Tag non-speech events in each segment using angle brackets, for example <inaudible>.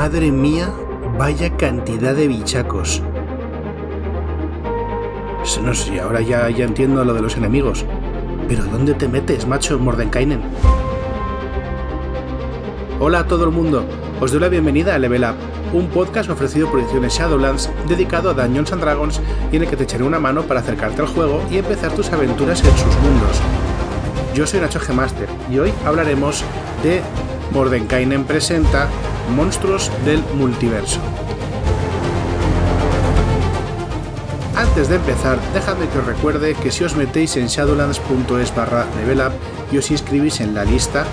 Madre mía, vaya cantidad de bichacos. No sé, ahora ya, ya entiendo lo de los enemigos. Pero ¿dónde te metes, macho Mordenkainen? Hola a todo el mundo, os doy la bienvenida a Level Up, un podcast ofrecido por Ediciones Shadowlands dedicado a Dungeons and Dragons y en el que te echaré una mano para acercarte al juego y empezar tus aventuras en sus mundos. Yo soy Nacho G. Master y hoy hablaremos de Mordenkainen presenta Monstruos del Multiverso. Antes de empezar, dejadme que os recuerde que si os metéis en shadowlands.es barra levelup y os inscribís en la lista,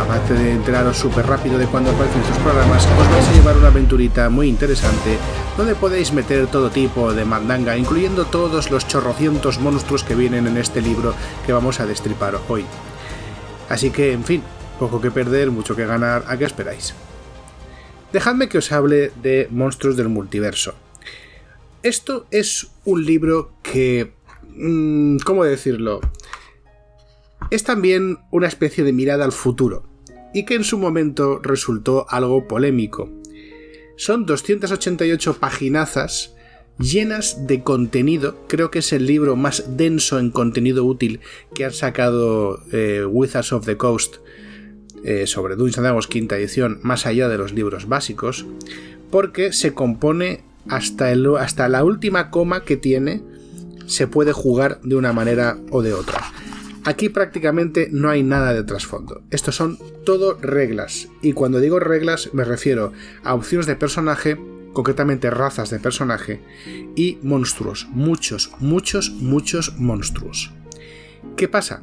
aparte de enteraros súper rápido de cuando aparecen estos programas, os vais a llevar una aventurita muy interesante donde podéis meter todo tipo de mandanga, incluyendo todos los chorrocientos monstruos que vienen en este libro que vamos a destripar hoy. Así que, en fin, poco que perder, mucho que ganar, ¿a qué esperáis? Dejadme que os hable de Monstruos del Multiverso. Esto es un libro que... Mm, ¿Cómo decirlo? Es también una especie de mirada al futuro, y que en su momento resultó algo polémico. Son 288 paginazas llenas de contenido, creo que es el libro más denso en contenido útil que han sacado eh, Wizards of the Coast eh, sobre Dungeons Dragons quinta edición, más allá de los libros básicos, porque se compone hasta, el, hasta la última coma que tiene, se puede jugar de una manera o de otra. Aquí prácticamente no hay nada de trasfondo. Estos son todo reglas. Y cuando digo reglas me refiero a opciones de personaje, concretamente razas de personaje, y monstruos. Muchos, muchos, muchos monstruos. ¿Qué pasa?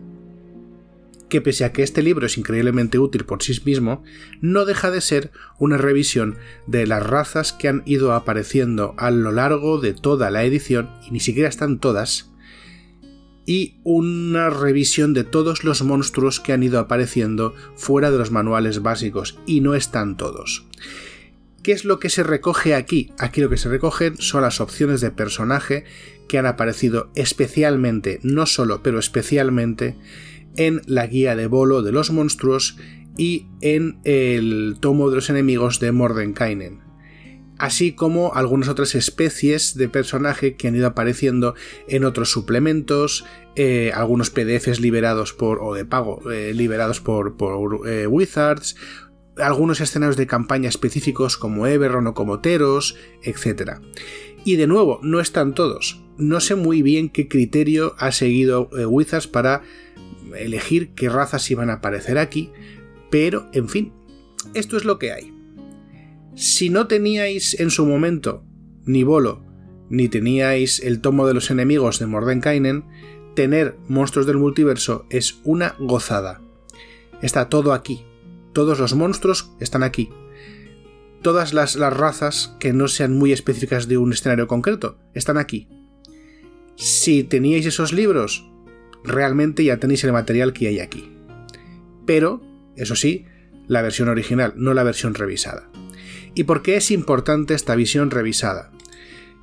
Que pese a que este libro es increíblemente útil por sí mismo, no deja de ser una revisión de las razas que han ido apareciendo a lo largo de toda la edición, y ni siquiera están todas, y una revisión de todos los monstruos que han ido apareciendo fuera de los manuales básicos, y no están todos. ¿Qué es lo que se recoge aquí? Aquí lo que se recogen son las opciones de personaje que han aparecido especialmente, no solo, pero especialmente en la guía de bolo de los monstruos y en el tomo de los enemigos de Mordenkainen, así como algunas otras especies de personaje que han ido apareciendo en otros suplementos, eh, algunos PDFs liberados por o de pago eh, liberados por, eh, Wizards, algunos escenarios de campaña específicos como Everron o como Teros, etc. Y de nuevo, no están todos. No sé muy bien qué criterio ha seguido Wizards para elegir qué razas iban a aparecer aquí, pero en fin, esto es lo que hay. Si no teníais en su momento ni Bolo, ni teníais el tomo de los enemigos de Mordenkainen, tener monstruos del multiverso es una gozada. Está todo aquí. Todos los monstruos están aquí. Todas las, las razas que no sean muy específicas de un escenario concreto están aquí. Si teníais esos libros, realmente ya tenéis el material que hay aquí. Pero, eso sí, la versión original, no la versión revisada. ¿Y por qué es importante esta visión revisada?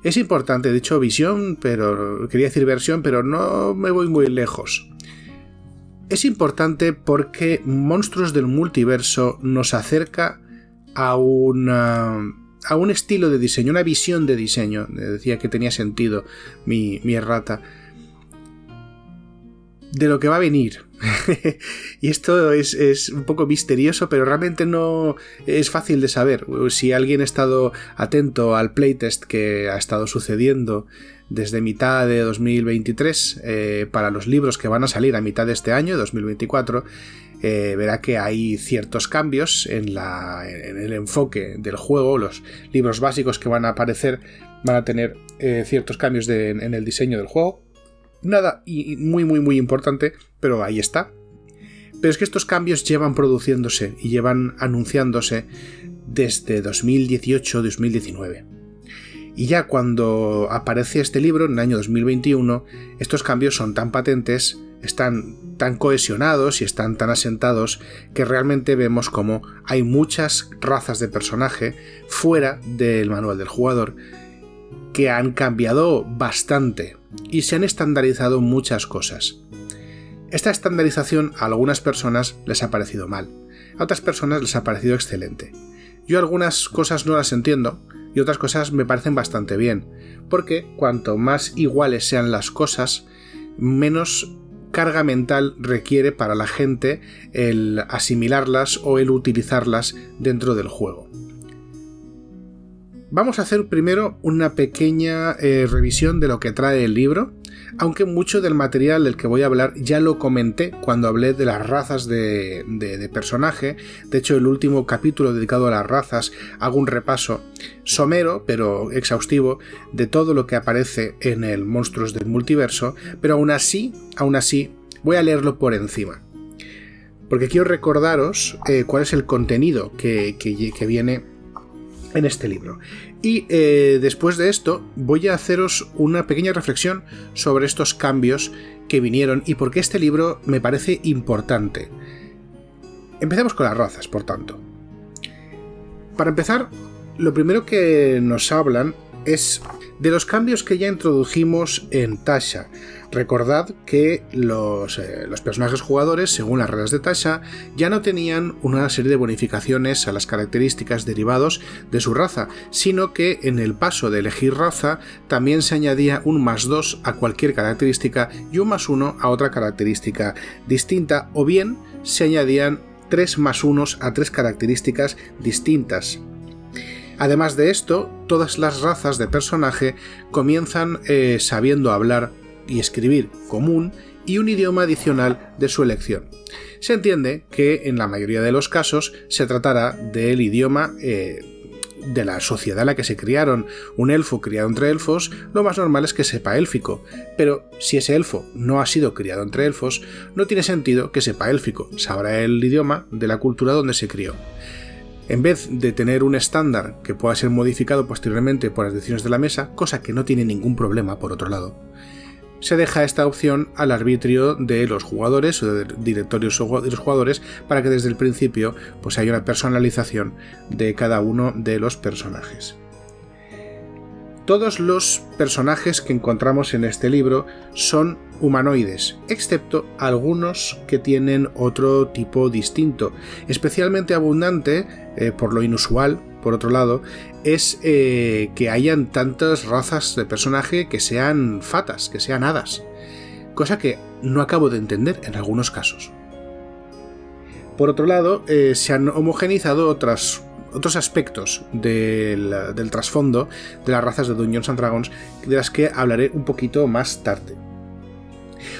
Es importante, dicho visión, pero quería decir versión, pero no me voy muy lejos. Es importante porque Monstruos del Multiverso nos acerca a a un estilo de diseño, una visión de diseño. Decía que tenía sentido mi, mi errata de lo que va a venir. <laughs> y esto es, un poco misterioso, pero realmente no es fácil de saber. Si alguien ha estado atento al playtest que ha estado sucediendo desde mitad de 2023 eh, para los libros que van a salir a mitad de este año, 2024, eh, verá que hay ciertos cambios en, la, en, el enfoque del juego. Los libros básicos que van a aparecer van a tener eh, ciertos cambios en el diseño del juego Nada y muy, muy, muy importante, pero ahí está. Pero es que estos cambios llevan produciéndose y llevan anunciándose desde 2018-2019. Y ya cuando aparece este libro, en el año 2021, estos cambios son tan patentes, están tan cohesionados y están tan asentados que realmente vemos como hay muchas razas de personaje fuera del manual del jugador que han cambiado bastante y se han estandarizado muchas cosas. Esta estandarización a algunas personas les ha parecido mal, a otras personas les ha parecido excelente. Yo algunas cosas no las entiendo y otras cosas me parecen bastante bien, porque cuanto más iguales sean las cosas, menos carga mental requiere para la gente el asimilarlas o el utilizarlas dentro del juego. Vamos a hacer primero una pequeña eh, revisión de lo que trae el libro, aunque mucho del material del que voy a hablar ya lo comenté cuando hablé de las razas de, personaje. De hecho, el último capítulo dedicado a las razas hago un repaso somero, pero exhaustivo, de todo lo que aparece en el Monstruos del Multiverso, pero aún así, aún así, voy a leerlo por encima. Porque quiero recordaros eh, cuál es el contenido que, que viene en este libro. Y eh, después de esto voy a haceros una pequeña reflexión sobre estos cambios que vinieron y por qué este libro me parece importante. Empecemos con las razas, por tanto. Para empezar, lo primero que nos hablan es de los cambios que ya introdujimos en Tasha, Recordad que los, eh, los, personajes jugadores, según las reglas de Tasha, ya no tenían una serie de bonificaciones a las características derivados de su raza, sino que en el paso de elegir raza también se añadía un más 2 a cualquier característica y un más 1 a otra característica distinta, o bien se añadían 3 más 1 a tres características distintas. Además de esto, todas las razas de personaje comienzan eh, sabiendo hablar y escribir común y un idioma adicional de su elección. Se entiende que en la mayoría de los casos se tratará del idioma eh, de la sociedad en la que se criaron. Un elfo criado entre elfos, lo más normal es que sepa élfico, pero si ese elfo no ha sido criado entre elfos, no tiene sentido que sepa élfico, sabrá el idioma de la cultura donde se crió. En vez de tener un estándar que pueda ser modificado posteriormente por las decisiones de la mesa, cosa que no tiene ningún problema por otro lado, se deja esta opción al arbitrio de los jugadores o de directorios de los jugadores para que desde el principio pues haya una personalización de cada uno de los personajes. Todos los personajes que encontramos en este libro son humanoides, excepto algunos que tienen otro tipo distinto. Especialmente abundante, eh, por lo inusual, por otro lado, es eh, que hayan tantas razas de personaje que sean fatas, que sean hadas. Cosa que no acabo de entender en algunos casos. Por otro lado, eh, se han homogenizado otros aspectos del, trasfondo de las razas de Dungeons and Dragons, de las que hablaré un poquito más tarde.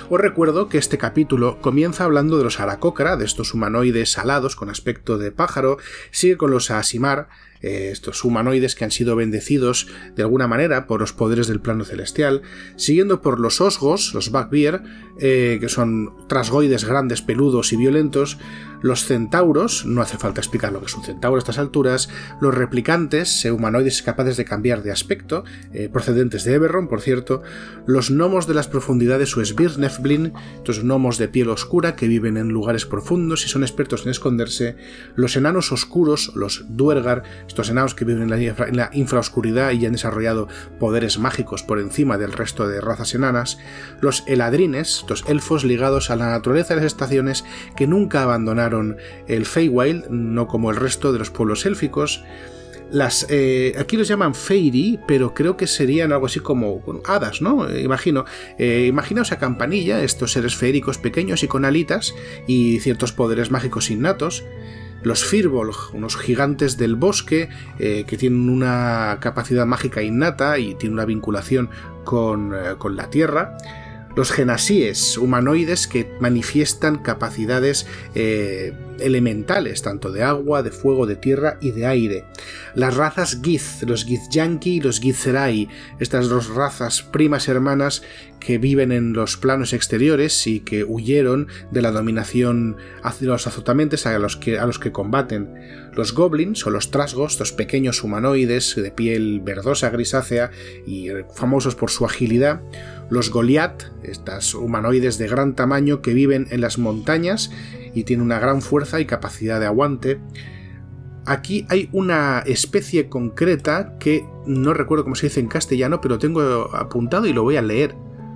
Os recuerdo que este capítulo comienza hablando de los Aracocra, de estos humanoides alados con aspecto de pájaro, sigue con los Asimar, eh, estos humanoides que han sido bendecidos de alguna manera por los poderes del plano celestial, siguiendo por los osgos, los Backbear, eh, que son trasgoides grandes, peludos y violentos, los centauros, no hace falta explicar lo que es un centauro a estas alturas, los replicantes, eh, humanoides capaces de cambiar de aspecto, procedentes de Eberron, por cierto, los gnomos de las profundidades o Svirnefblin, estos gnomos de piel oscura que viven en lugares profundos y son expertos en esconderse, los enanos oscuros, los Duergar, estos enanos que viven en la, infraoscuridad y han desarrollado poderes mágicos por encima del resto de razas enanas, los eladrines, estos elfos ligados a la naturaleza de las estaciones que nunca abandonaron el Feywild, no como el resto de los pueblos élficos, las eh, aquí los llaman Fairy, pero creo que serían algo así como hadas, ¿no? Eh, imagino. Eh, imaginaos a Campanilla, estos seres feéricos pequeños y con alitas y ciertos poderes mágicos innatos los Firbolg, unos gigantes del bosque eh, que tienen una capacidad mágica innata y tienen una vinculación con, eh, con la tierra, los genasíes, humanoides que manifiestan capacidades eh, elementales, tanto de agua, de fuego, de tierra y de aire. Las razas Giz, los Githyanki y los Githzerai, estas dos razas primas hermanas que viven en los planos exteriores y que huyeron de la dominación hacia los azotamentes a los que, a los que combaten. Los goblins o los trasgos, estos pequeños humanoides de piel verdosa grisácea y famosos por su agilidad, los Goliath, estas humanoides de gran tamaño que viven en las montañas y tienen una gran fuerza y capacidad de aguante. Aquí hay una especie concreta que no recuerdo cómo se dice en castellano, pero tengo apuntado y lo voy a leer.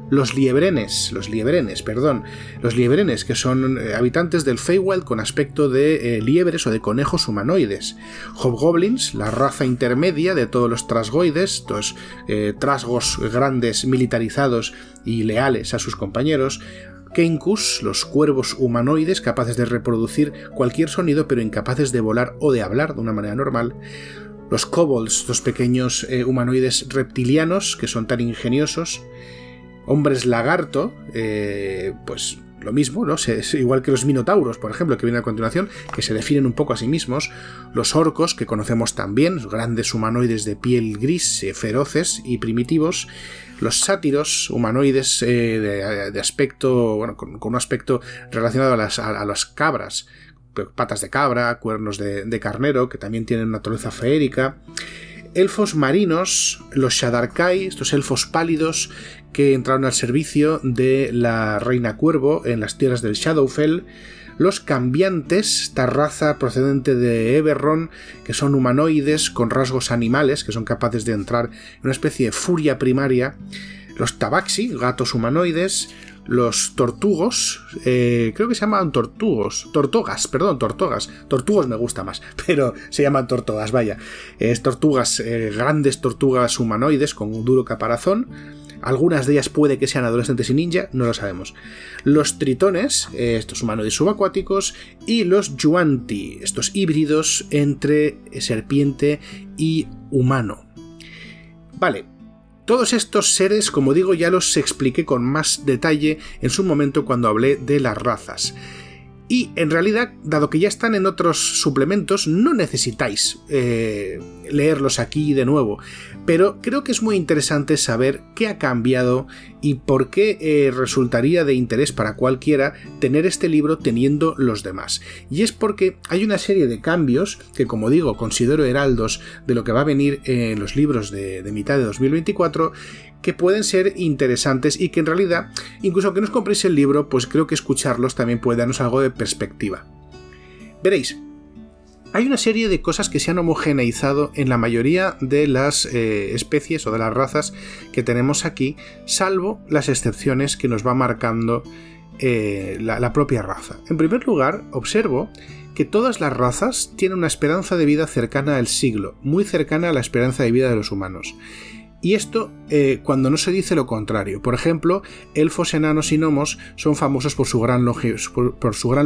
Los liebrenes, los liebrenes, perdón, los liebrenes que son eh, habitantes del Feywild con aspecto de eh, liebres o de conejos humanoides. Hobgoblins, la raza intermedia de todos los trasgoides, estos eh, trasgos grandes militarizados y leales a sus compañeros. Kenkus, los cuervos humanoides capaces de reproducir cualquier sonido pero incapaces de volar o de hablar de una manera normal los kobolds, los pequeños humanoides reptilianos que son tan ingeniosos, hombres lagarto, eh, pues lo mismo, ¿no? Es igual que los minotauros, por ejemplo, que viene a continuación, que se definen un poco a sí mismos, los orcos, que conocemos también, grandes humanoides de piel gris, eh, feroces y primitivos, los sátiros, humanoides eh, de, aspecto, bueno, con, un aspecto relacionado a las, a, las cabras, patas de cabra, cuernos de, de, carnero, que también tienen naturaleza feérica, elfos marinos, los Shadarkai, estos elfos pálidos que entraron al servicio de la Reina Cuervo en las tierras del Shadowfell, los cambiantes, esta raza procedente de Eberron, que son humanoides con rasgos animales, que son capaces de entrar en una especie de furia primaria, los tabaxi, gatos humanoides, los tortugos, eh, creo que se llaman tortugos, tortugas, perdón, tortugas, tortugos me gusta más, <laughs> pero se llaman tortugas, vaya, es tortugas, eh, grandes tortugas humanoides con un duro caparazón, algunas de ellas puede que sean adolescentes y ninja, no lo sabemos. Los tritones, eh, estos humanoides subacuáticos, y los yuanti, estos híbridos entre serpiente y humano. Vale, todos estos seres, como digo, ya los expliqué con más detalle en su momento cuando hablé de las razas. Y en realidad, dado que ya están en otros suplementos, no necesitáis eh, leerlos aquí de nuevo pero creo que es muy interesante saber qué ha cambiado y por qué eh, resultaría de interés para cualquiera tener este libro teniendo los demás. Y es porque hay una serie de cambios que, como digo, considero heraldos de lo que va a venir en los libros de, de mitad de 2024 que pueden ser interesantes y que en realidad, incluso aunque no os compréis el libro, pues creo que escucharlos también puede darnos algo de perspectiva. Veréis, hay una serie de cosas que se han homogeneizado en la mayoría de las eh, especies o de las razas que tenemos aquí, salvo las excepciones que nos va marcando eh, la, propia raza. En primer lugar, observo que todas las razas tienen una esperanza de vida cercana al siglo, muy cercana a la esperanza de vida de los humanos. Y esto eh, cuando no se dice lo contrario. Por ejemplo, elfos, enanos y gnomos son famosos por su gran,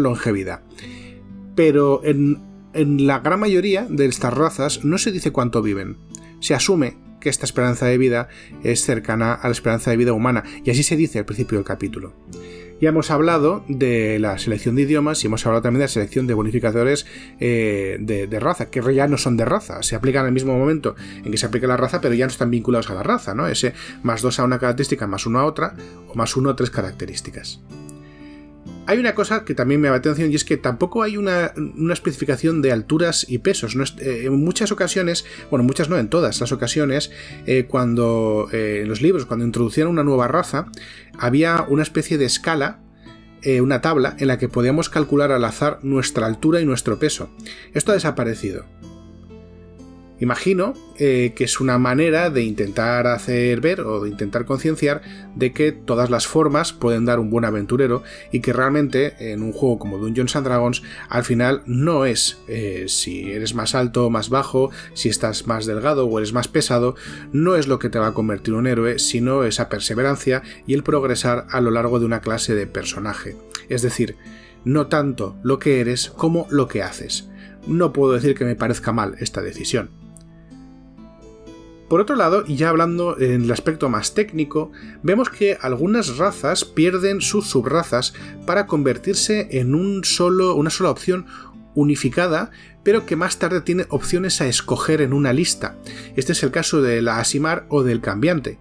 longevidad. Pero en la gran mayoría de estas razas no se dice cuánto viven. Se asume que esta esperanza de vida es cercana a la esperanza de vida humana, y así se dice al principio del capítulo. Ya hemos hablado de la selección de idiomas y hemos hablado también de la selección de bonificadores eh, de, raza, que ya no son de raza, se aplican el mismo momento en que se aplica la raza, pero ya no están vinculados a la raza, ¿no? Ese más dos a una característica, más uno a otra, o más uno a tres características. Hay una cosa que también me va atención y es que tampoco hay una, especificación de alturas y pesos. Eh, en muchas ocasiones, bueno, muchas no, en todas las ocasiones, eh, cuando eh, en los libros, cuando introducían una nueva raza, había una especie de escala una tabla en la que podíamos calcular al azar nuestra altura y nuestro peso. Esto ha desaparecido. Imagino eh, que es una manera de intentar hacer ver o de intentar concienciar de que todas las formas pueden dar un buen aventurero y que realmente en un juego como Dungeons and Dragons al final no es eh, si eres más alto o más bajo, si estás más delgado o eres más pesado, no es lo que te va a convertir en un héroe, sino esa perseverancia y el progresar a lo largo de una clase de personaje. Es decir, no tanto lo que eres como lo que haces. No puedo decir que me parezca mal esta decisión. Por otro lado, y ya hablando en el aspecto más técnico, vemos que algunas razas pierden sus subrazas para convertirse en un solo, una sola opción unificada, pero que más tarde tiene opciones a escoger en una lista. Este es el caso de la Asimar o del cambiante.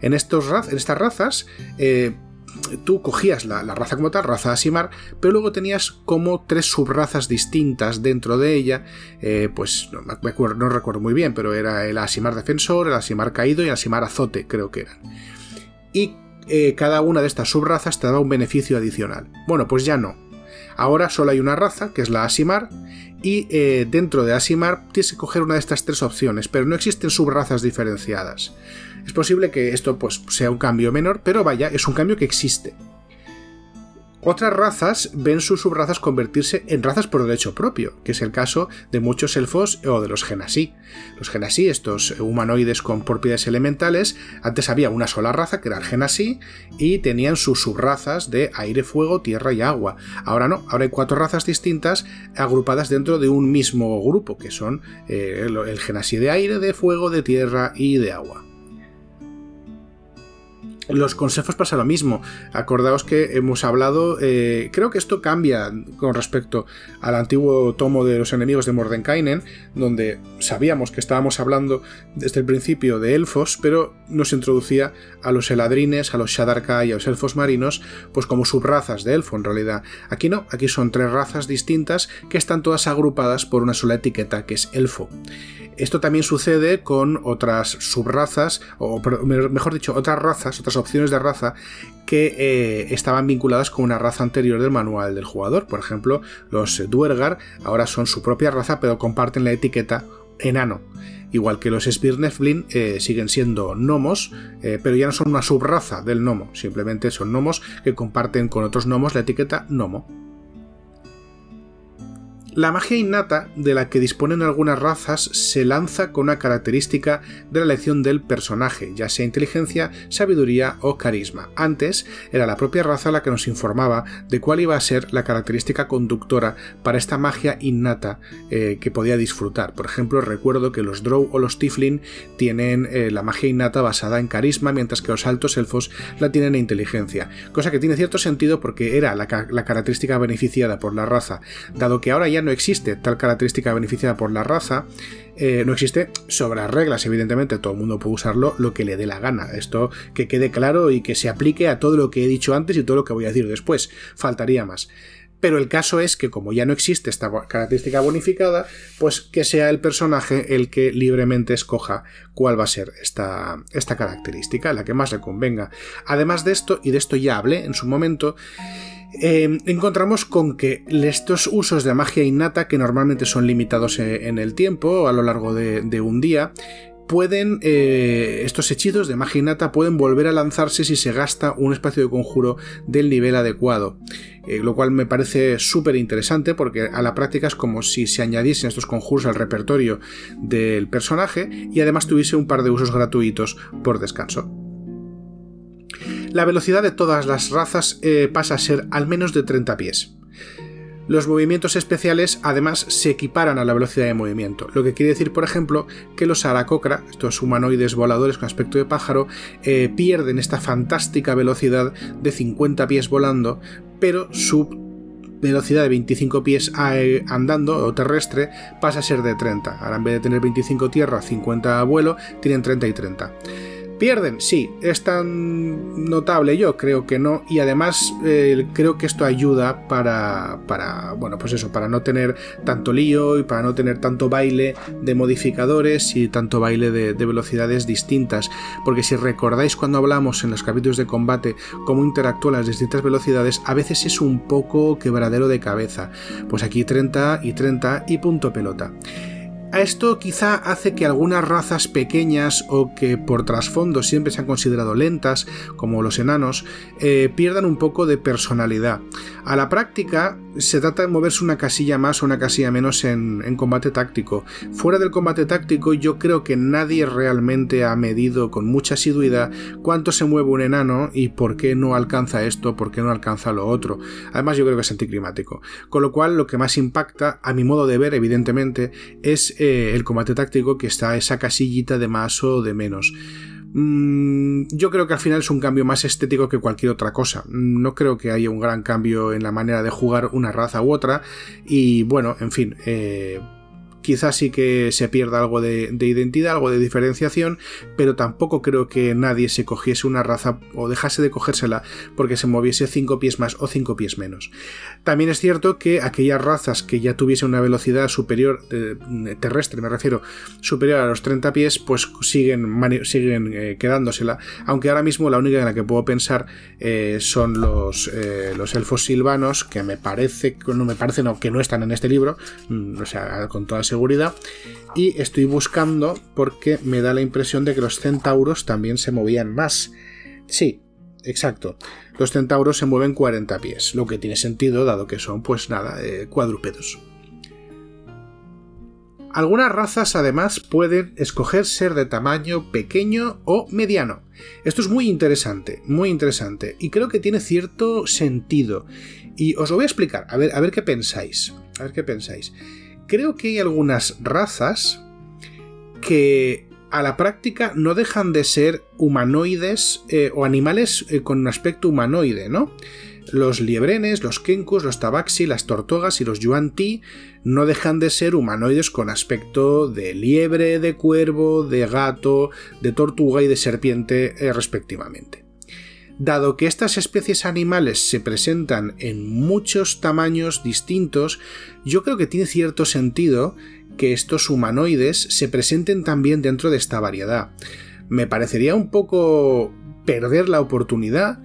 En, estos, en estas razas eh, tú cogías la, raza como tal, raza Asimar, pero luego tenías como tres subrazas distintas dentro de ella, eh, pues no, recuerdo muy bien, pero era el Asimar Defensor, el Asimar Caído y el Asimar Azote, creo que eran. Y eh, cada una de estas subrazas te daba un beneficio adicional. Bueno, pues ya no. Ahora solo hay una raza, que es la Asimar, y eh, dentro de Asimar tienes que coger una de estas tres opciones, pero no existen subrazas diferenciadas. Es posible que esto pues, sea un cambio menor, pero vaya, es un cambio que existe. Otras razas ven sus subrazas convertirse en razas por derecho propio, que es el caso de muchos elfos o de los genasí. Los genasí, estos humanoides con propiedades elementales, antes había una sola raza que era el genasí y tenían sus subrazas de aire, fuego, tierra y agua. Ahora no, ahora hay cuatro razas distintas agrupadas dentro de un mismo grupo, que son eh, el genasí de aire, de fuego, de tierra y de agua los consejos pasa lo mismo. Acordaos que hemos hablado, eh, creo que esto cambia con respecto al antiguo tomo de los enemigos de Mordenkainen, donde sabíamos que estábamos hablando desde el principio de elfos, pero nos introducía a los eladrines, a los Shadarka y a los elfos marinos, pues como subrazas de elfo en realidad. Aquí no, aquí son tres razas distintas que están todas agrupadas por una sola etiqueta que es elfo. Esto también sucede con otras subrazas, o mejor dicho, otras razas, otras opciones de raza que eh, estaban vinculadas con una raza anterior del manual del jugador. Por ejemplo, los Duergar ahora son su propia raza, pero comparten la etiqueta enano. Igual que los Spirneflin eh, siguen siendo gnomos, eh, pero ya no son una subraza del gnomo, simplemente son gnomos que comparten con otros gnomos la etiqueta gnomo. La magia innata de la que disponen algunas razas se lanza con una característica de la elección del personaje, ya sea inteligencia, sabiduría o carisma. Antes era la propia raza la que nos informaba de cuál iba a ser la característica conductora para esta magia innata eh, que podía disfrutar. Por ejemplo, recuerdo que los Drow o los Tiflin tienen eh, la magia innata basada en carisma, mientras que los altos elfos la tienen en inteligencia, cosa que tiene cierto sentido porque era la, la característica beneficiada por la raza, dado que ahora ya no existe tal característica beneficiada por la raza, eh, no existe sobre las reglas, evidentemente, todo el mundo puede usarlo lo que le dé la gana. Esto que quede claro y que se aplique a todo lo que he dicho antes y todo lo que voy a decir después. Faltaría más. Pero el caso es que como ya no existe esta característica bonificada, pues que sea el personaje el que libremente escoja cuál va a ser esta, esta característica, la que más le convenga. Además de esto, y de esto ya hablé en su momento, Em, encontramos con que estos usos de magia innata, que normalmente son limitados eh, en el tiempo, a lo largo de, un día, pueden, eh, estos hechizos de magia innata pueden volver a lanzarse si se gasta un espacio de conjuro del nivel adecuado. Eh, lo cual me parece súper interesante porque a la práctica es como si se añadiesen estos conjuros al repertorio del personaje y además tuviese un par de usos gratuitos por descanso la velocidad de todas las razas eh, pasa a ser al menos de 30 pies. Los movimientos especiales además se equiparan a la velocidad de movimiento, lo que quiere decir, por ejemplo, que los Aracocra, estos humanoides voladores con aspecto de pájaro, eh, pierden esta fantástica velocidad de 50 pies volando, pero su velocidad de 25 pies eh, andando o terrestre pasa a ser de 30. Ahora en vez de tener 25 tierra, 50 vuelo, tienen 30 y 30. ¿Pierden? Sí. ¿Es tan notable? Yo creo que no. Y además eh, creo que esto ayuda para, para, bueno, pues eso, para no tener tanto lío y para no tener tanto baile de modificadores y tanto baile de, velocidades distintas. Porque si recordáis cuando hablamos en los capítulos de combate cómo interactúan las distintas velocidades, a veces es un poco quebradero de cabeza. Pues aquí 30 y 30 y punto pelota. A esto quizá hace que algunas razas pequeñas o que por trasfondo siempre se han considerado lentas, como los enanos, eh, pierdan un poco de personalidad. A la práctica se trata de moverse una casilla más o una casilla menos en, en combate táctico. Fuera del combate táctico yo creo que nadie realmente ha medido con mucha asiduidad cuánto se mueve un enano y por qué no alcanza esto, por qué no alcanza lo otro. Además yo creo que es anticlimático. Con lo cual lo que más impacta, a mi modo de ver evidentemente, es eh, el combate táctico que está esa casillita de más o de menos. Mm, yo creo que al final es un cambio más estético que cualquier otra cosa. No creo que haya un gran cambio en la manera de jugar una raza u otra. Y bueno, en fin, eh, quizás sí que se pierda algo de, identidad, algo de diferenciación, pero tampoco creo que nadie se cogiese una raza o dejase de cogérsela porque se moviese 5 pies más o 5 pies menos. También es cierto que aquellas razas que ya tuviesen una velocidad superior, terrestre me refiero, superior a los 30 pies, pues siguen, siguen eh, quedándosela, aunque ahora mismo la única en la que puedo pensar eh, son los, eh, los elfos silvanos, que me parece, no me parece, no, que no están en este libro, mm, o sea, con toda seguridad, y estoy buscando porque me da la impresión de que los centauros también se movían más. Sí, exacto. Los centauros se mueven 40 pies, lo que tiene sentido dado que son, pues nada, cuadrúpedos. Algunas razas además pueden escoger ser de tamaño pequeño o mediano. Esto es muy interesante, muy interesante, y creo que tiene cierto sentido. Y os lo voy a explicar, a ver, a ver qué pensáis. A ver qué pensáis. Creo que hay algunas razas que a la práctica no dejan de ser humanoides eh, o animales eh, con un aspecto humanoide, ¿no? Los liebrenes, los kenkus, los tabaxi, las tortugas y los yuan-ti no dejan de ser humanoides con aspecto de liebre, de cuervo, de gato, de tortuga y de serpiente eh, respectivamente. Dado que estas especies animales se presentan en muchos tamaños distintos, yo creo que tiene cierto sentido que estos humanoides se presenten también dentro de esta variedad. Me parecería un poco perder la oportunidad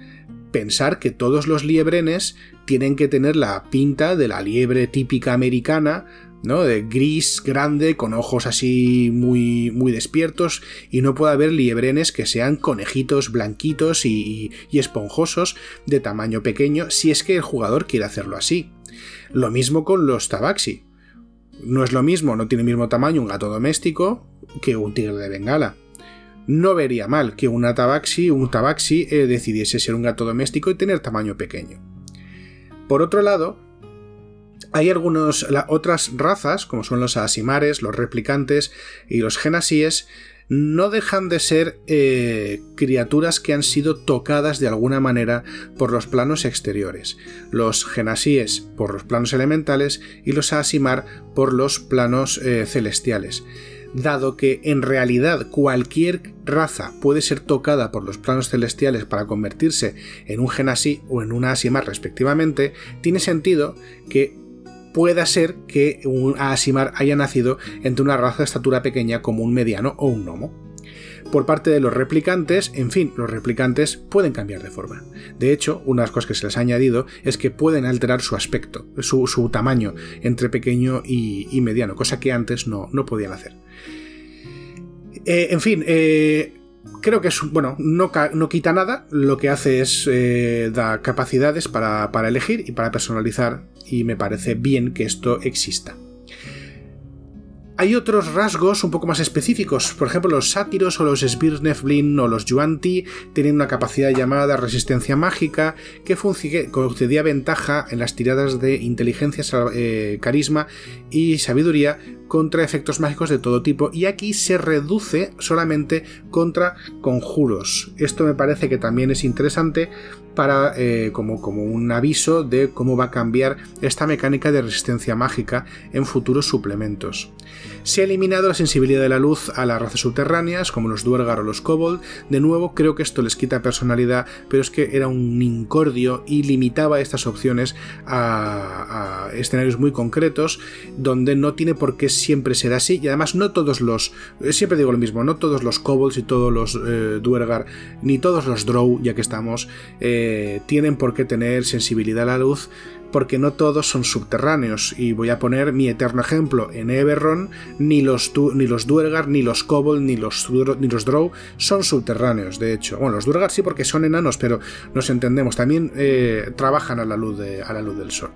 pensar que todos los liebrenes tienen que tener la pinta de la liebre típica americana, De gris, grande, con ojos así muy, muy despiertos, y no puede haber liebrenes que sean conejitos blanquitos y, y, esponjosos de tamaño pequeño, si es que el jugador quiere hacerlo así. Lo mismo con los tabaxi. No es lo mismo, no tiene el mismo tamaño un gato doméstico que un tigre de bengala no vería mal que una tabaxi, un tabaxi eh, decidiese ser un gato doméstico y tener tamaño pequeño. Por otro lado, hay algunas otras razas, como son los asimares, los replicantes y los genasíes, no dejan de ser eh, criaturas que han sido tocadas de alguna manera por los planos exteriores. Los genasíes por los planos elementales y los asimar por los planos eh, celestiales dado que en realidad cualquier raza puede ser tocada por los planos celestiales para convertirse en un Genasi o en una Asimar respectivamente, tiene sentido que pueda ser que un Asimar haya nacido entre una raza de estatura pequeña como un mediano o un gnomo. Por parte de los replicantes, en fin, los replicantes pueden cambiar de forma. De hecho, una de las cosas que se les ha añadido es que pueden alterar su aspecto, su, tamaño entre pequeño y, mediano, cosa que antes no, no podían hacer. Eh, en fin, eh, creo que es, bueno, no, no, quita nada, lo que hace es eh, dar capacidades para, para elegir y para personalizar y me parece bien que esto exista. Hay otros rasgos un poco más específicos, por ejemplo los sátiros o los Svirneflin o los Yuanti tienen una capacidad llamada resistencia mágica que concedía ventaja en las tiradas de inteligencia, eh, carisma y sabiduría contra efectos mágicos de todo tipo y aquí se reduce solamente contra conjuros. Esto me parece que también es interesante para eh, como, como un aviso de cómo va a cambiar esta mecánica de resistencia mágica en futuros suplementos. Se ha eliminado la sensibilidad de la luz a las razas subterráneas, como los Duergar o los Kobold. De nuevo, creo que esto les quita personalidad, pero es que era un incordio y limitaba estas opciones a, escenarios muy concretos, donde no tiene por qué siempre ser así. Y además, no todos los. Eh, siempre digo lo mismo, no todos los Kobolds y todos los eh, Duergar, ni todos los Drow, ya que estamos, eh, tienen por qué tener sensibilidad a la luz porque no todos son subterráneos, y voy a poner mi eterno ejemplo, en Eberron ni los, ni los Duergar, ni los Kobold, ni los, ni los Drow son subterráneos, de hecho. Bueno, los Duergar sí porque son enanos, pero nos entendemos, también eh, trabajan a la, luz a la luz del sol.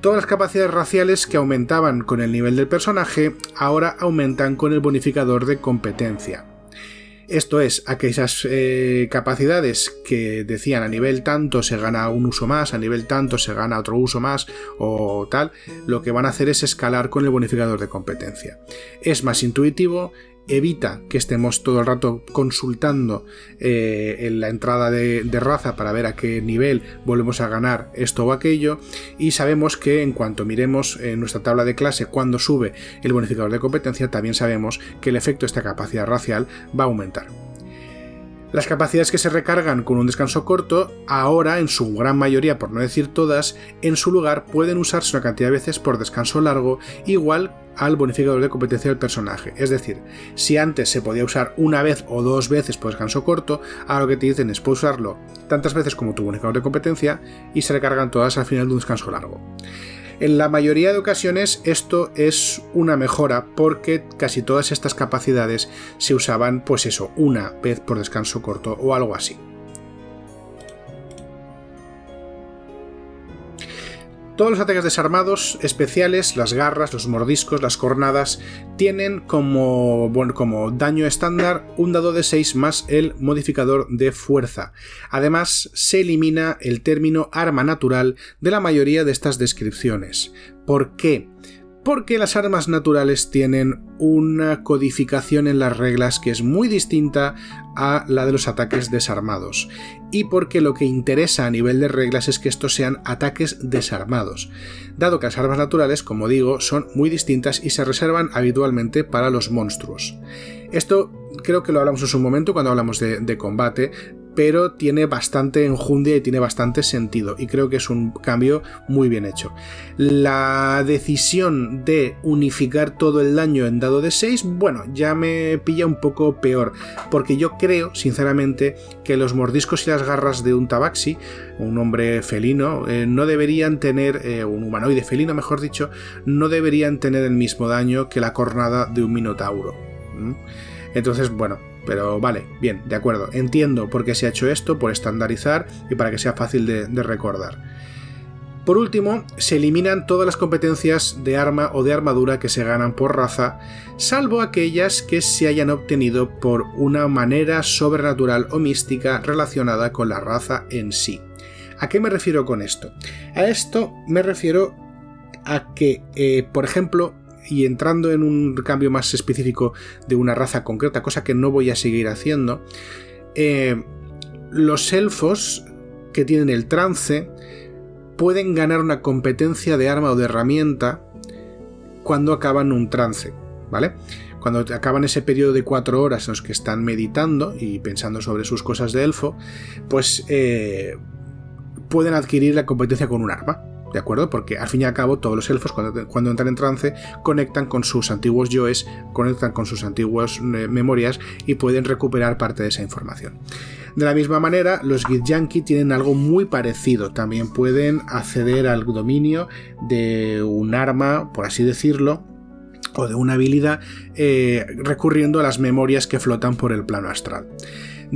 Todas las capacidades raciales que aumentaban con el nivel del personaje ahora aumentan con el bonificador de competencia. Esto es, aquellas eh, capacidades que decían a nivel tanto se gana un uso más, a nivel tanto se gana otro uso más o tal, lo que van a hacer es escalar con el bonificador de competencia. Es más intuitivo, evita que estemos todo el rato consultando eh, en la entrada de, raza para ver a qué nivel volvemos a ganar esto o aquello y sabemos que en cuanto miremos en nuestra tabla de clase cuando sube el bonificador de competencia también sabemos que el efecto de esta capacidad racial va a aumentar. Las capacidades que se recargan con un descanso corto, ahora, en su gran mayoría, por no decir todas, en su lugar pueden usarse una cantidad de veces por descanso largo, igual al bonificador de competencia del personaje. Es decir, si antes se podía usar una vez o dos veces por descanso corto, ahora lo que te dicen es puedes usarlo tantas veces como tu bonificador de competencia y se recargan todas al final de un descanso largo. En la mayoría de ocasiones esto es una mejora porque casi todas estas capacidades se usaban pues eso, una vez por descanso corto o algo así. Todos los ataques desarmados especiales, las garras, los mordiscos, las cornadas, tienen como, como daño estándar un dado de 6 más el modificador de fuerza. Además, se elimina el término arma natural de la mayoría de estas descripciones. ¿Por qué? porque las armas naturales tienen una codificación en las reglas que es muy distinta a la de los ataques desarmados, y porque lo que interesa a nivel de reglas es que estos sean ataques desarmados, dado que las armas naturales, como digo, son muy distintas y se reservan habitualmente para los monstruos. Esto creo que lo hablamos en su momento cuando hablamos de, de combate, pero tiene bastante enjundia y tiene bastante sentido y creo que es un cambio muy bien hecho. La decisión de unificar todo el daño en dado de 6, bueno, ya me pilla un poco peor, porque yo creo, sinceramente, que los mordiscos y las garras de un tabaxi, un hombre felino, eh, no deberían tener, eh, un humanoide felino, mejor dicho, no deberían tener el mismo daño que la cornada de un minotauro. Entonces, bueno, pero vale, bien, de acuerdo. Entiendo por qué se ha hecho esto, por estandarizar y para que sea fácil de, recordar. Por último, se eliminan todas las competencias de arma o de armadura que se ganan por raza, salvo aquellas que se hayan obtenido por una manera sobrenatural o mística relacionada con la raza en sí. ¿A qué me refiero con esto? A esto me refiero a que, eh, por ejemplo, y entrando en un cambio más específico de una raza concreta, cosa que no voy a seguir haciendo, eh, los elfos que tienen el trance pueden ganar una competencia de arma o de herramienta cuando acaban un trance, ¿vale? Cuando acaban ese periodo de cuatro horas en los que están meditando y pensando sobre sus cosas de elfo, pues eh, pueden adquirir la competencia con un arma. ¿De acuerdo? Porque al fin y al cabo todos los elfos cuando, entran en trance conectan con sus antiguos yoes, conectan con sus antiguas eh, memorias y pueden recuperar parte de esa información. De la misma manera, los Githyanki tienen algo muy parecido. También pueden acceder al dominio de un arma, por así decirlo, o de una habilidad eh, recurriendo a las memorias que flotan por el plano astral.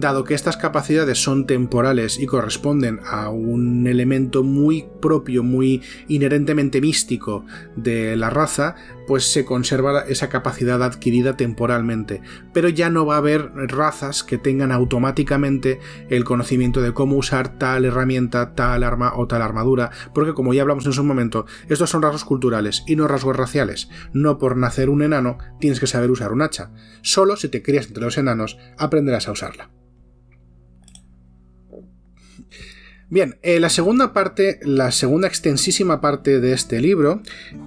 Dado que estas capacidades son temporales y corresponden a un elemento muy propio, muy inherentemente místico de la raza, pues se conserva esa capacidad adquirida temporalmente. Pero ya no va a haber razas que tengan automáticamente el conocimiento de cómo usar tal herramienta, tal arma o tal armadura, porque como ya hablamos en su momento, estos son rasgos culturales y no rasgos raciales. No por nacer un enano tienes que saber usar un hacha. Solo si te crías entre los enanos aprenderás a usarla. Bien, eh, la segunda parte, la segunda extensísima parte de este libro,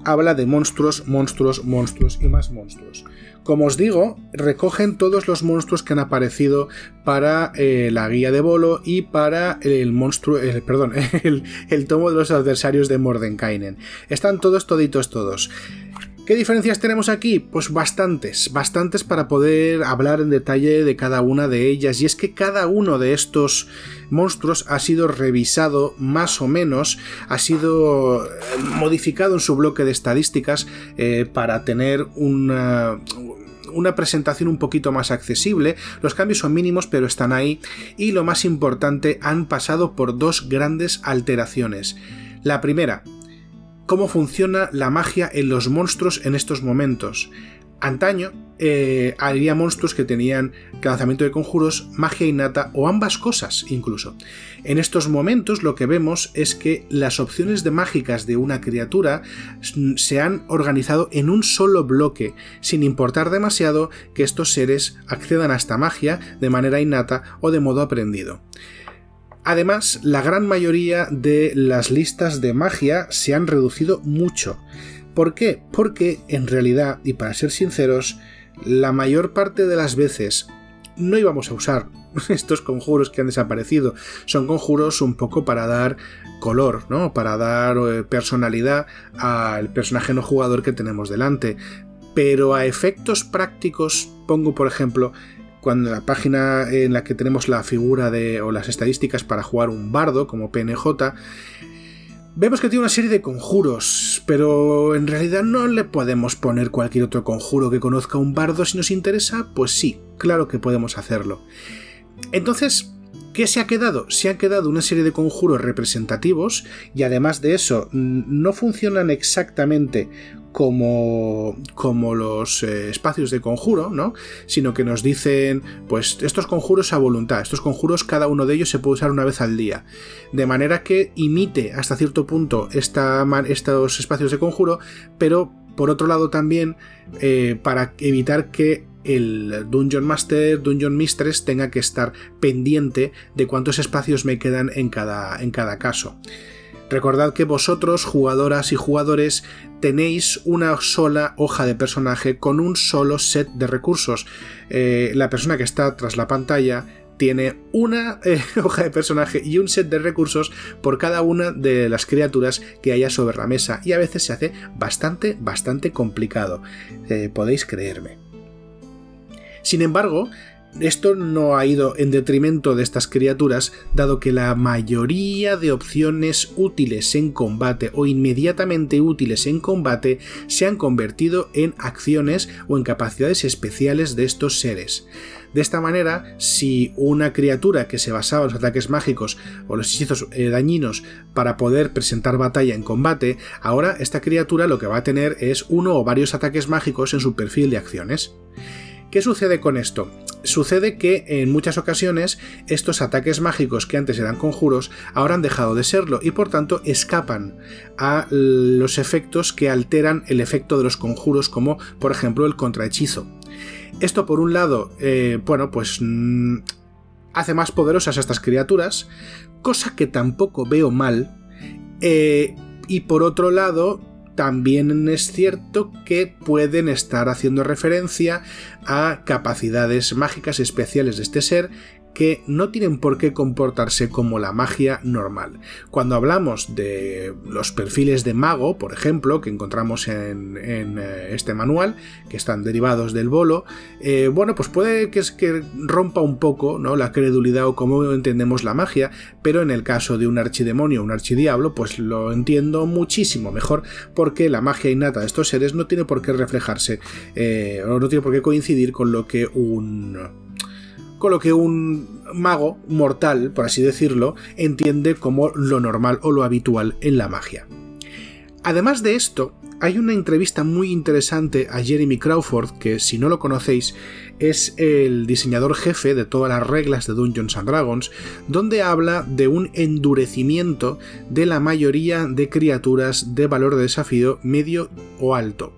habla de monstruos, monstruos, monstruos y más monstruos. Como os digo, recogen todos los monstruos que han aparecido para eh, la guía de Bolo y para el monstruo, perdón, <laughs> el, el, tomo de los adversarios de Mordenkainen. Están todos, toditos, todos. ¿Qué diferencias tenemos aquí? Pues bastantes, bastantes para poder hablar en detalle de cada una de ellas. Y es que cada uno de estos monstruos ha sido revisado más o menos, ha sido eh, modificado en su bloque de estadísticas eh, para tener una, una presentación un poquito más accesible. Los cambios son mínimos, pero están ahí. Y lo más importante, han pasado por dos grandes alteraciones. La primera, cómo funciona la magia en los monstruos en estos momentos. Antaño, eh, había monstruos que tenían lanzamiento de conjuros, magia innata o ambas cosas incluso. En estos momentos lo que vemos es que las opciones de mágicas de una criatura se han organizado en un solo bloque, sin importar demasiado que estos seres accedan a esta magia de manera innata o de modo aprendido. Además, la gran mayoría de las listas de magia se han reducido mucho. ¿Por qué? Porque en realidad, y para ser sinceros, la mayor parte de las veces no íbamos a usar <laughs> estos conjuros que han desaparecido. Son conjuros un poco para dar color, ¿no? Para dar eh, personalidad al personaje no jugador que tenemos delante. Pero a efectos prácticos, pongo por ejemplo cuando la página en la que tenemos la figura de o las estadísticas para jugar un bardo como PNJ, vemos que tiene una serie de conjuros, pero en realidad no le podemos poner cualquier otro conjuro que conozca un bardo si nos interesa, pues sí, claro que podemos hacerlo. Entonces, ¿Qué se ha quedado? Se han quedado una serie de conjuros representativos y además de eso no funcionan exactamente como, como los eh, espacios de conjuro, ¿no? Sino que nos dicen, pues estos conjuros a voluntad, estos conjuros cada uno de ellos se puede usar una vez al día. De manera que imite hasta cierto punto esta, estos espacios de conjuro, pero por otro lado también eh, para evitar que el Dungeon Master, Dungeon Mistress tenga que estar pendiente de cuántos espacios me quedan en cada, en cada caso. Recordad que vosotros, jugadoras y jugadores, tenéis una sola hoja de personaje con un solo set de recursos. Eh, la persona que está tras la pantalla tiene una eh, <laughs> hoja de personaje y un set de recursos por cada una de las criaturas que haya sobre la mesa y a veces se hace bastante, bastante complicado. Eh, podéis creerme. Sin embargo, esto no ha ido en detrimento de estas criaturas, dado que la mayoría de opciones útiles en combate o inmediatamente útiles en combate se han convertido en acciones o en capacidades especiales de estos seres. De esta manera, si una criatura que se basaba en los ataques mágicos o los hechizos eh, dañinos para poder presentar batalla en combate, ahora esta criatura lo que va a tener es uno o varios ataques mágicos en su perfil de acciones. ¿Qué sucede con esto? Sucede que en muchas ocasiones estos ataques mágicos que antes eran conjuros ahora han dejado de serlo y por tanto escapan a los efectos que alteran el efecto de los conjuros como por ejemplo el contrahechizo. Esto por un lado, eh, bueno, pues mm, hace más poderosas a estas criaturas, cosa que tampoco veo mal, eh, y por otro lado también es cierto que pueden estar haciendo referencia a capacidades mágicas especiales de este ser que no tienen por qué comportarse como la magia normal. Cuando hablamos de los perfiles de mago, por ejemplo, que encontramos en, eh, este manual, que están derivados del bolo, eh, bueno, pues puede que, es que rompa un poco ¿no? la credulidad o cómo entendemos la magia, pero en el caso de un archidemonio o un archidiablo, pues lo entiendo muchísimo mejor, porque la magia innata de estos seres no tiene por qué reflejarse eh, o no tiene por qué coincidir con lo que un con lo que un mago mortal, por así decirlo, entiende como lo normal o lo habitual en la magia. Además de esto, hay una entrevista muy interesante a Jeremy Crawford, que si no lo conocéis, es el diseñador jefe de todas las reglas de Dungeons and Dragons, donde habla de un endurecimiento de la mayoría de criaturas de valor de desafío medio o alto.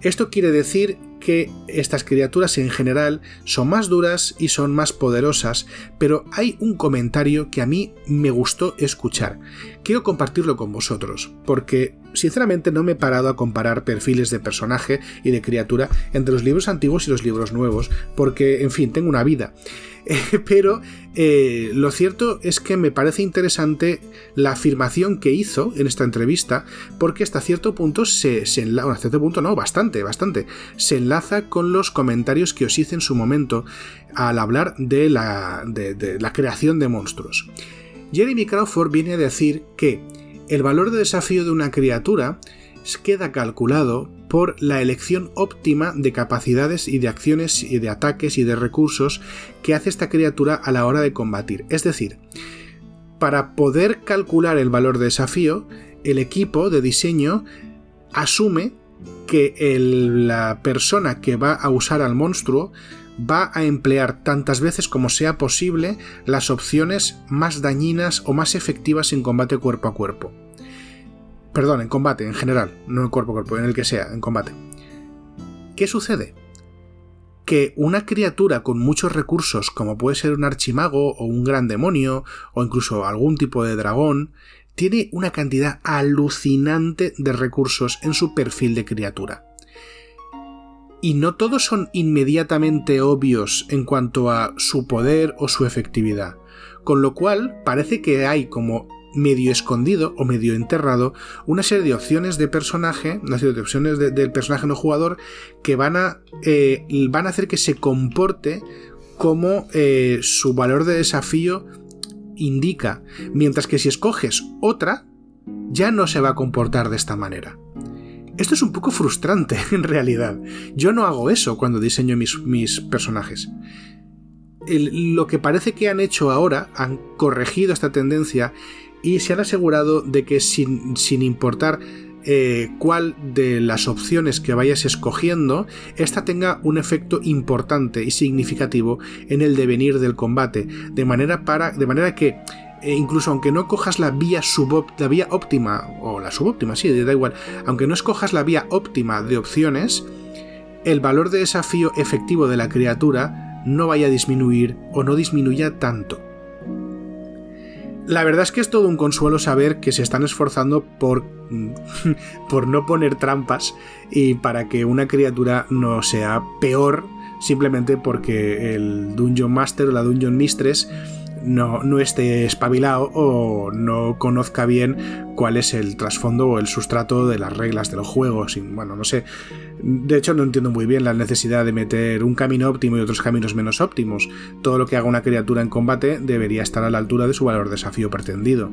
Esto quiere decir que estas criaturas en general son más duras y son más poderosas, pero hay un comentario que a mí me gustó escuchar. Quiero compartirlo con vosotros, porque sinceramente no me he parado a comparar perfiles de personaje y de criatura entre los libros antiguos y los libros nuevos, porque, en fin, tengo una vida. <laughs> pero eh, lo cierto es que me parece interesante la afirmación que hizo en esta entrevista, porque hasta cierto punto se, se enlaza, hasta cierto punto no, bastante, bastante, se enlaza con los comentarios que os hice en su momento al hablar de la, de la creación de monstruos. Jeremy Crawford viene a decir que el valor de desafío de una criatura queda calculado por la elección óptima de capacidades y de acciones y de ataques y de recursos que hace esta criatura a la hora de combatir. Es decir, para poder calcular el valor de desafío, el equipo de diseño asume que la persona que va a usar al monstruo va a emplear tantas veces como sea posible las opciones más dañinas o más efectivas en combate cuerpo a cuerpo. Perdón, en combate en general, no en cuerpo a cuerpo, en el que sea, en combate. ¿Qué sucede? Que una criatura con muchos recursos, como puede ser un archimago o un gran demonio, o incluso algún tipo de dragón, tiene una cantidad alucinante de recursos en su perfil de criatura. Y no todos son inmediatamente obvios en cuanto a su poder o su efectividad, con lo cual parece que hay como medio escondido o medio enterrado una serie de opciones de personaje, una serie de opciones del personaje no jugador que van a, eh, van a hacer que se comporte como eh, su valor de desafío indica, mientras que si escoges otra, ya no se va a comportar de esta manera. Esto es un poco frustrante, <laughs> en realidad. Yo no hago eso cuando diseño mis, mis personajes. lo que parece que han hecho ahora, han corregido esta tendencia y se han asegurado de que sin, sin importar eh, cuál de las opciones que vayas escogiendo, esta tenga un efecto importante y significativo en el devenir del combate, de manera, para, de manera que eh, incluso aunque no cojas la vía, vía óptima, o la subóptima, sí, da igual, aunque no escojas la vía óptima de opciones, el valor de desafío efectivo de la criatura no vaya a disminuir o no disminuya tanto. La verdad es que es todo un consuelo saber que se están esforzando por, <laughs> por no poner trampas y para que una criatura no sea peor simplemente porque el Dungeon Master o la Dungeon Mistress no, no, esté espabilado o no conozca bien cuál es el trasfondo o el sustrato de las reglas de los juegos. Y, bueno, no sé. De hecho, no entiendo muy bien la necesidad de meter un camino óptimo y otros caminos menos óptimos. Todo lo que haga una criatura en combate debería estar a la altura de su valor desafío pretendido.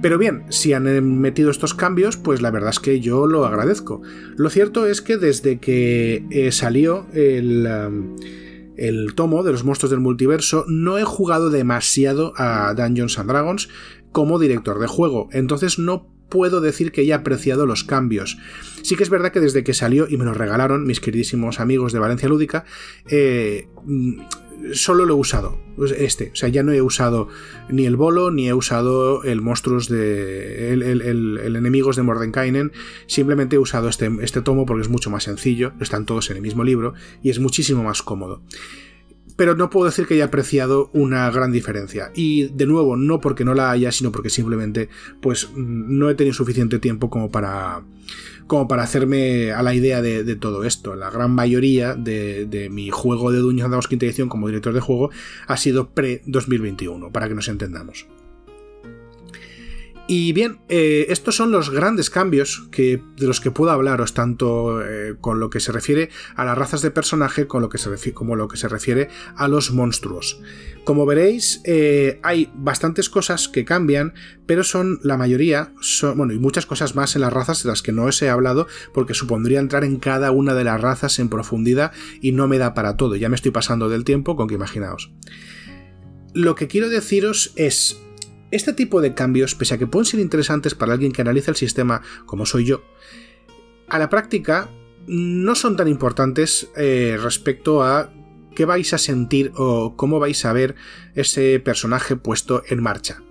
Pero bien, si han metido estos cambios, pues la verdad es que yo lo agradezco. Lo cierto es que desde que eh, salió el... el tomo de los monstruos del multiverso, no he jugado demasiado a Dungeons and Dragons como director de juego, entonces no puedo decir que haya apreciado los cambios. Sí que es verdad que desde que salió y me lo regalaron mis queridísimos amigos de Valencia Lúdica, eh, solo lo he usado, pues este. O sea, ya no he usado ni el bolo, ni he usado el monstruos de. el, enemigos de Mordenkainen. Simplemente he usado este, este tomo porque es mucho más sencillo, están todos en el mismo libro y es muchísimo más cómodo pero no puedo decir que haya apreciado una gran diferencia. Y de nuevo, no porque no la haya, sino porque simplemente pues no he tenido suficiente tiempo como para como para hacerme a la idea de, todo esto. La gran mayoría de, mi juego de Dungeons Dragons quinta edición como director de juego ha sido pre-2021, para que nos entendamos. Y bien, eh, estos son los grandes cambios que, de los que puedo hablaros, tanto eh, con lo que se refiere a las razas de personaje con lo que se como lo que se refiere a los monstruos. Como veréis, eh, hay bastantes cosas que cambian, pero son la mayoría, son, bueno, y muchas cosas más en las razas de las que no os he hablado, porque supondría entrar en cada una de las razas en profundidad y no me da para todo. Ya me estoy pasando del tiempo, con que imaginaos. Lo que quiero deciros es, este tipo de cambios, pese a que pueden ser interesantes para alguien que analiza el sistema como soy yo, a la práctica no son tan importantes eh, respecto a qué vais a sentir o cómo vais a ver ese personaje puesto en marcha.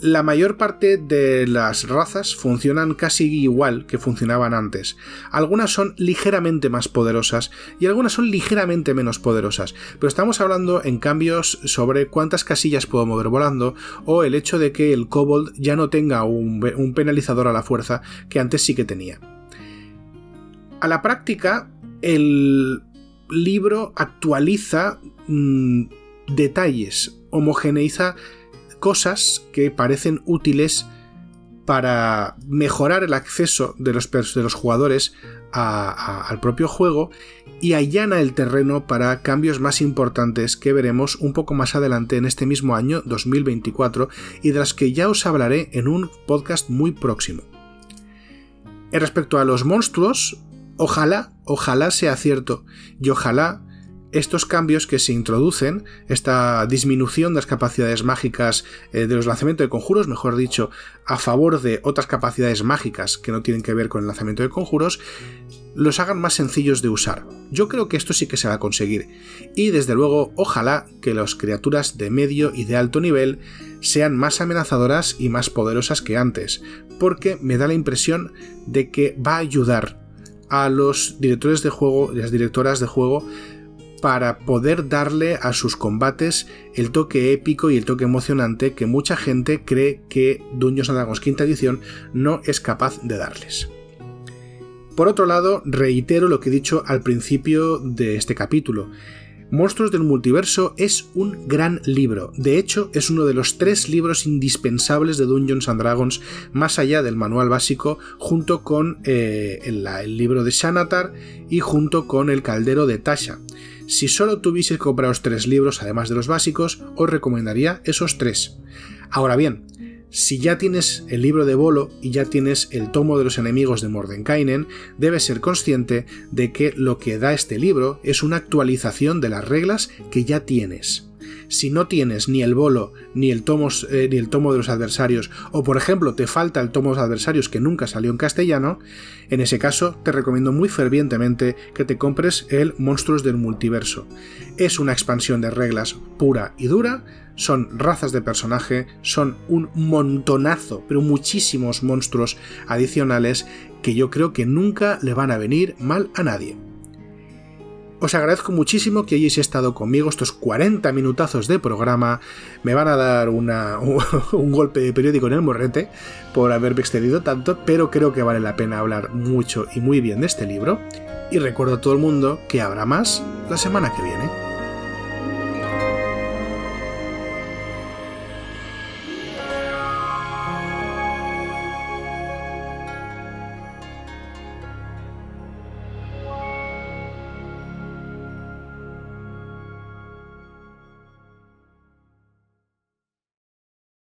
La mayor parte de las razas funcionan casi igual que funcionaban antes. Algunas son ligeramente más poderosas y algunas son ligeramente menos poderosas, pero estamos hablando en cambios sobre cuántas casillas puedo mover volando o el hecho de que el kobold ya no tenga un, penalizador a la fuerza que antes sí que tenía. A la práctica, el libro actualiza mm, detalles, homogeneiza cosas que parecen útiles para mejorar el acceso de los, de los jugadores al propio juego y allana el terreno para cambios más importantes que veremos un poco más adelante en este mismo año 2024 y de las que ya os hablaré en un podcast muy próximo. Respecto a los monstruos, ojalá, ojalá sea cierto y ojalá estos cambios que se introducen, esta disminución de las capacidades mágicas eh, de los lanzamientos de conjuros, mejor dicho, a favor de otras capacidades mágicas que no tienen que ver con el lanzamiento de conjuros, los hagan más sencillos de usar. Yo creo que esto sí que se va a conseguir. Y desde luego, ojalá que las criaturas de medio y de alto nivel sean más amenazadoras y más poderosas que antes, porque me da la impresión de que va a ayudar a los directores de juego y las directoras de juego para poder darle a sus combates el toque épico y el toque emocionante que mucha gente cree que Dungeons Dragons quinta edición no es capaz de darles. Por otro lado, reitero lo que he dicho al principio de este capítulo. Monstruos del Multiverso es un gran libro. De hecho, es uno de los tres libros indispensables de Dungeons and Dragons, más allá del manual básico, junto con eh, el, libro de Shanatar y junto con el caldero de Tasha. Si solo tuvieseis que compraros tres libros, además de los básicos, os recomendaría esos tres. Ahora bien, si ya tienes el libro de Bolo y ya tienes el tomo de los enemigos de Mordenkainen, debes ser consciente de que lo que da este libro es una actualización de las reglas que ya tienes si no tienes ni el bolo ni el, eh, ni el tomo de los adversarios, o por ejemplo te falta el tomo de los adversarios que nunca salió en castellano, en ese caso te recomiendo muy fervientemente que te compres el Monstruos del Multiverso. Es una expansión de reglas pura y dura, son razas de personaje, son un montonazo, pero muchísimos monstruos adicionales que yo creo que nunca le van a venir mal a nadie. Os agradezco muchísimo que hayáis estado conmigo estos 40 minutazos de programa. Me van a dar una, <laughs> un golpe de periódico en el morrete por haberme extendido tanto, pero creo que vale la pena hablar mucho y muy bien de este libro. Y recuerdo a todo el mundo que habrá más la semana que viene.